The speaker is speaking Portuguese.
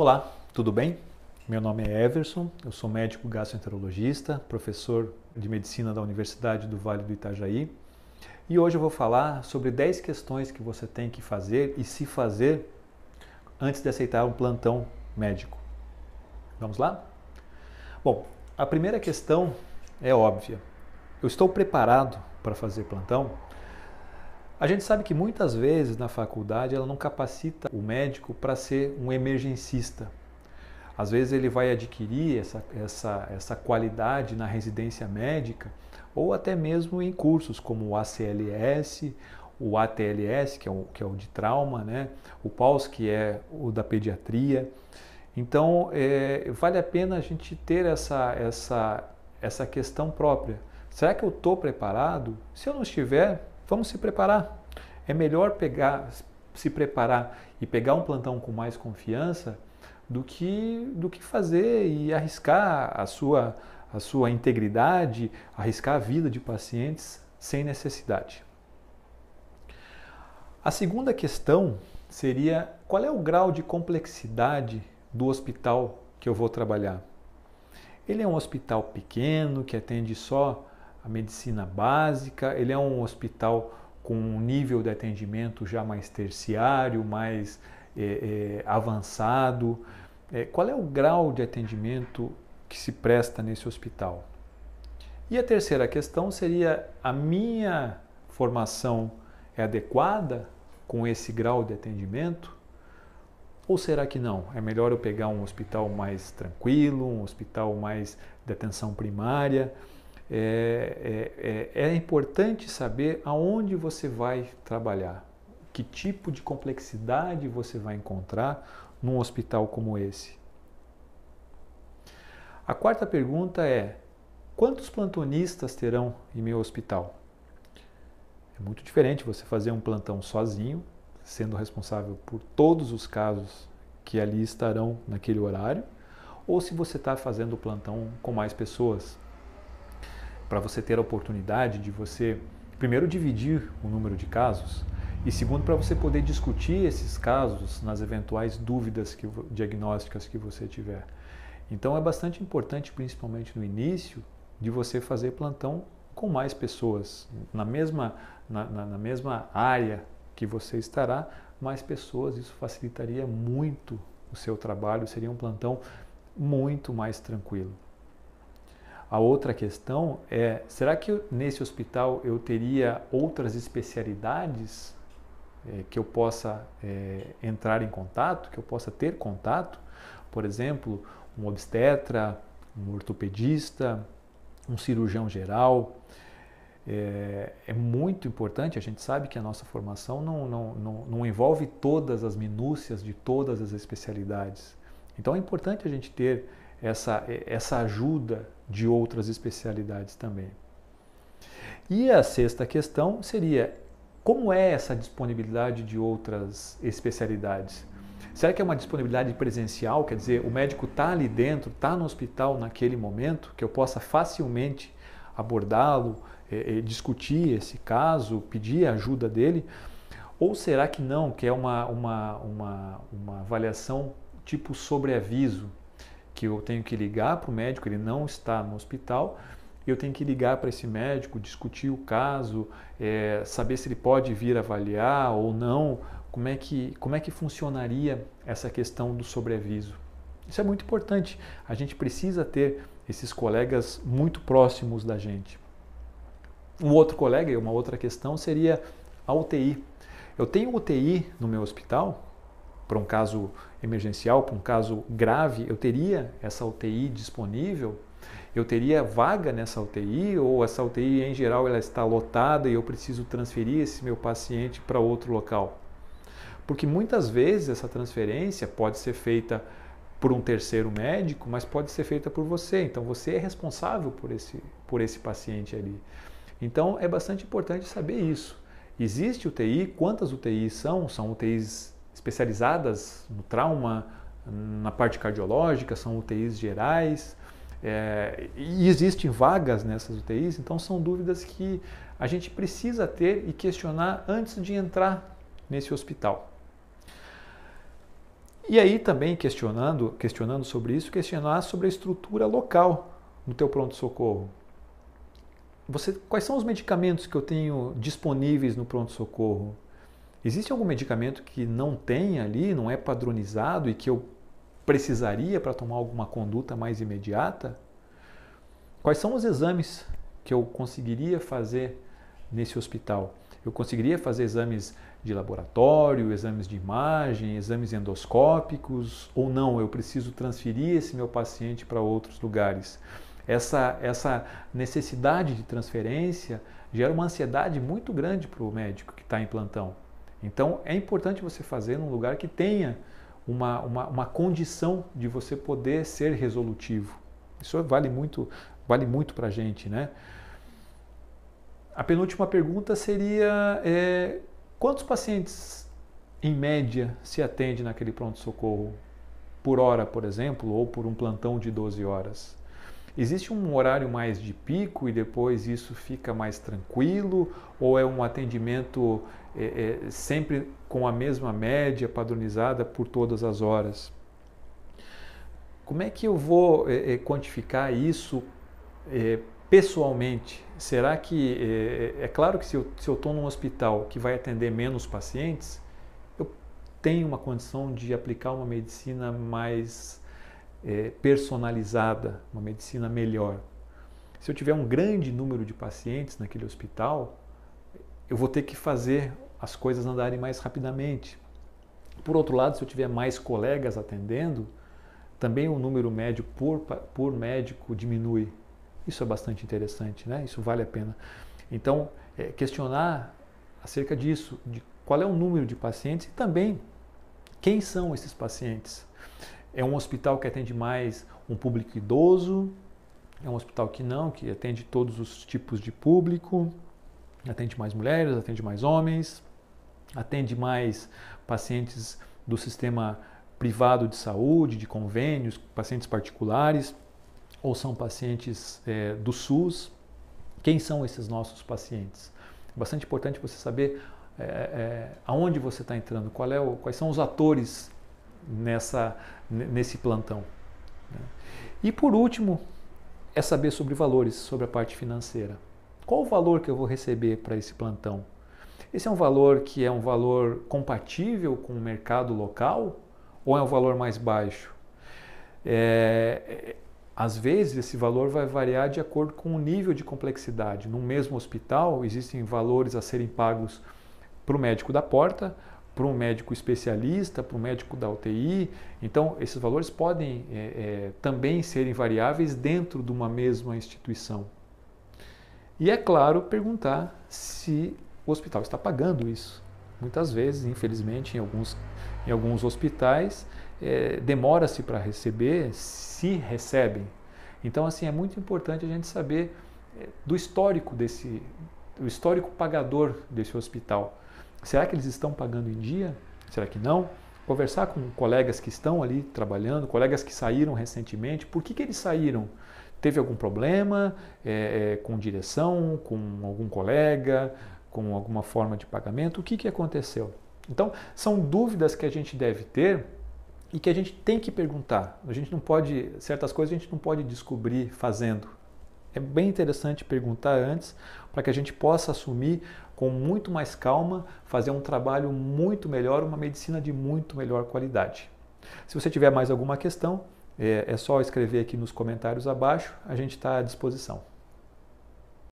Olá, tudo bem? Meu nome é Everson, eu sou médico gastroenterologista, professor de medicina da Universidade do Vale do Itajaí. E hoje eu vou falar sobre 10 questões que você tem que fazer e se fazer antes de aceitar um plantão médico. Vamos lá? Bom, a primeira questão é óbvia. Eu estou preparado para fazer plantão? A gente sabe que muitas vezes na faculdade ela não capacita o médico para ser um emergencista. Às vezes ele vai adquirir essa, essa, essa qualidade na residência médica ou até mesmo em cursos como o ACLS, o ATLS, que é o, que é o de trauma, né? o PAUS, que é o da pediatria. Então, é, vale a pena a gente ter essa, essa, essa questão própria. Será que eu estou preparado? Se eu não estiver, vamos se preparar. É melhor pegar, se preparar e pegar um plantão com mais confiança do que, do que fazer e arriscar a sua, a sua integridade, arriscar a vida de pacientes sem necessidade. A segunda questão seria qual é o grau de complexidade do hospital que eu vou trabalhar. Ele é um hospital pequeno que atende só a medicina básica, ele é um hospital com um nível de atendimento já mais terciário, mais é, é, avançado. É, qual é o grau de atendimento que se presta nesse hospital? E a terceira questão seria: a minha formação é adequada com esse grau de atendimento? Ou será que não? É melhor eu pegar um hospital mais tranquilo, um hospital mais de atenção primária? É, é, é, é importante saber aonde você vai trabalhar, que tipo de complexidade você vai encontrar num hospital como esse. A quarta pergunta é: quantos plantonistas terão em meu hospital? É muito diferente você fazer um plantão sozinho sendo responsável por todos os casos que ali estarão naquele horário, ou se você está fazendo o plantão com mais pessoas, para você ter a oportunidade de você, primeiro, dividir o número de casos, e segundo, para você poder discutir esses casos nas eventuais dúvidas que, diagnósticas que você tiver. Então é bastante importante, principalmente no início, de você fazer plantão com mais pessoas, na mesma, na, na, na mesma área que você estará, mais pessoas, isso facilitaria muito o seu trabalho, seria um plantão muito mais tranquilo. A outra questão é: será que nesse hospital eu teria outras especialidades é, que eu possa é, entrar em contato, que eu possa ter contato? Por exemplo, um obstetra, um ortopedista, um cirurgião geral, é, é, muito importante, a gente sabe que a nossa formação não, não, não, não envolve todas as minúcias de todas as especialidades. Então é importante a gente ter essa, essa ajuda de outras especialidades também. E a sexta questão seria: como é essa disponibilidade de outras especialidades? Será que é uma disponibilidade presencial? Quer dizer, o médico está ali dentro, está no hospital naquele momento, que eu possa facilmente abordá-lo, é, é, discutir esse caso, pedir a ajuda dele? Ou será que não, que é uma, uma, uma, uma avaliação tipo sobreaviso, que eu tenho que ligar para o médico, ele não está no hospital, eu tenho que ligar para esse médico, discutir o caso, é, saber se ele pode vir avaliar ou não, como é, que, como é que funcionaria essa questão do sobreaviso. Isso é muito importante. A gente precisa ter esses colegas muito próximos da gente. Um outro colega e uma outra questão seria a UTI. Eu tenho UTI no meu hospital, para um caso emergencial, para um caso grave, eu teria essa UTI disponível? Eu teria vaga nessa UTI ou essa UTI em geral ela está lotada e eu preciso transferir esse meu paciente para outro local? Porque muitas vezes essa transferência pode ser feita por um terceiro médico, mas pode ser feita por você. Então você é responsável por esse, por esse paciente ali. Então é bastante importante saber isso. Existe UTI, quantas UTIs são? São UTIs especializadas no trauma, na parte cardiológica, são UTIs gerais. É, e existem vagas nessas UTIs, então são dúvidas que a gente precisa ter e questionar antes de entrar nesse hospital. E aí também questionando, questionando sobre isso, questionar sobre a estrutura local no teu pronto-socorro. Você, quais são os medicamentos que eu tenho disponíveis no pronto-socorro? Existe algum medicamento que não tem ali, não é padronizado e que eu precisaria para tomar alguma conduta mais imediata? Quais são os exames que eu conseguiria fazer nesse hospital? Eu conseguiria fazer exames de laboratório, exames de imagem, exames endoscópicos ou não? Eu preciso transferir esse meu paciente para outros lugares. Essa, essa necessidade de transferência gera uma ansiedade muito grande para o médico que está em plantão. Então é importante você fazer num lugar que tenha uma, uma, uma condição de você poder ser resolutivo. Isso vale muito, vale muito para a gente, né? A penúltima pergunta seria é, quantos pacientes em média se atende naquele pronto-socorro por hora, por exemplo, ou por um plantão de 12 horas? Existe um horário mais de pico e depois isso fica mais tranquilo? Ou é um atendimento é, é, sempre com a mesma média padronizada por todas as horas? Como é que eu vou é, é quantificar isso é, pessoalmente? Será que. É, é claro que se eu estou num hospital que vai atender menos pacientes, eu tenho uma condição de aplicar uma medicina mais é, personalizada, uma medicina melhor. Se eu tiver um grande número de pacientes naquele hospital, eu vou ter que fazer as coisas andarem mais rapidamente. Por outro lado, se eu tiver mais colegas atendendo, também o número médio por, por médico diminui. Isso é bastante interessante, né? Isso vale a pena. Então, é, questionar acerca disso, de qual é o número de pacientes e também quem são esses pacientes. É um hospital que atende mais um público idoso, é um hospital que não, que atende todos os tipos de público, atende mais mulheres, atende mais homens, atende mais pacientes do sistema privado de saúde, de convênios, pacientes particulares, ou são pacientes é, do SUS. Quem são esses nossos pacientes? É bastante importante você saber é, é, aonde você está entrando, qual é o, quais são os atores nessa, nesse plantão. Né? E por último, é saber sobre valores, sobre a parte financeira. Qual o valor que eu vou receber para esse plantão? Esse é um valor que é um valor compatível com o mercado local ou é um valor mais baixo? É, às vezes esse valor vai variar de acordo com o nível de complexidade. No mesmo hospital existem valores a serem pagos para o médico da porta, para um médico especialista, para um médico da UTI. Então, esses valores podem é, é, também serem variáveis dentro de uma mesma instituição. E é claro perguntar se o hospital está pagando isso. Muitas vezes, infelizmente, em alguns, em alguns hospitais, é, demora-se para receber, se recebem. Então, assim, é muito importante a gente saber é, do histórico desse, do histórico pagador desse hospital. Será que eles estão pagando em dia? Será que não? Conversar com colegas que estão ali trabalhando, colegas que saíram recentemente, por que, que eles saíram? Teve algum problema é, é, com direção, com algum colega, com alguma forma de pagamento? O que, que aconteceu? Então, são dúvidas que a gente deve ter e que a gente tem que perguntar. A gente não pode, certas coisas a gente não pode descobrir fazendo. É bem interessante perguntar antes para que a gente possa assumir com muito mais calma, fazer um trabalho muito melhor, uma medicina de muito melhor qualidade. Se você tiver mais alguma questão, é, é só escrever aqui nos comentários abaixo, a gente está à disposição.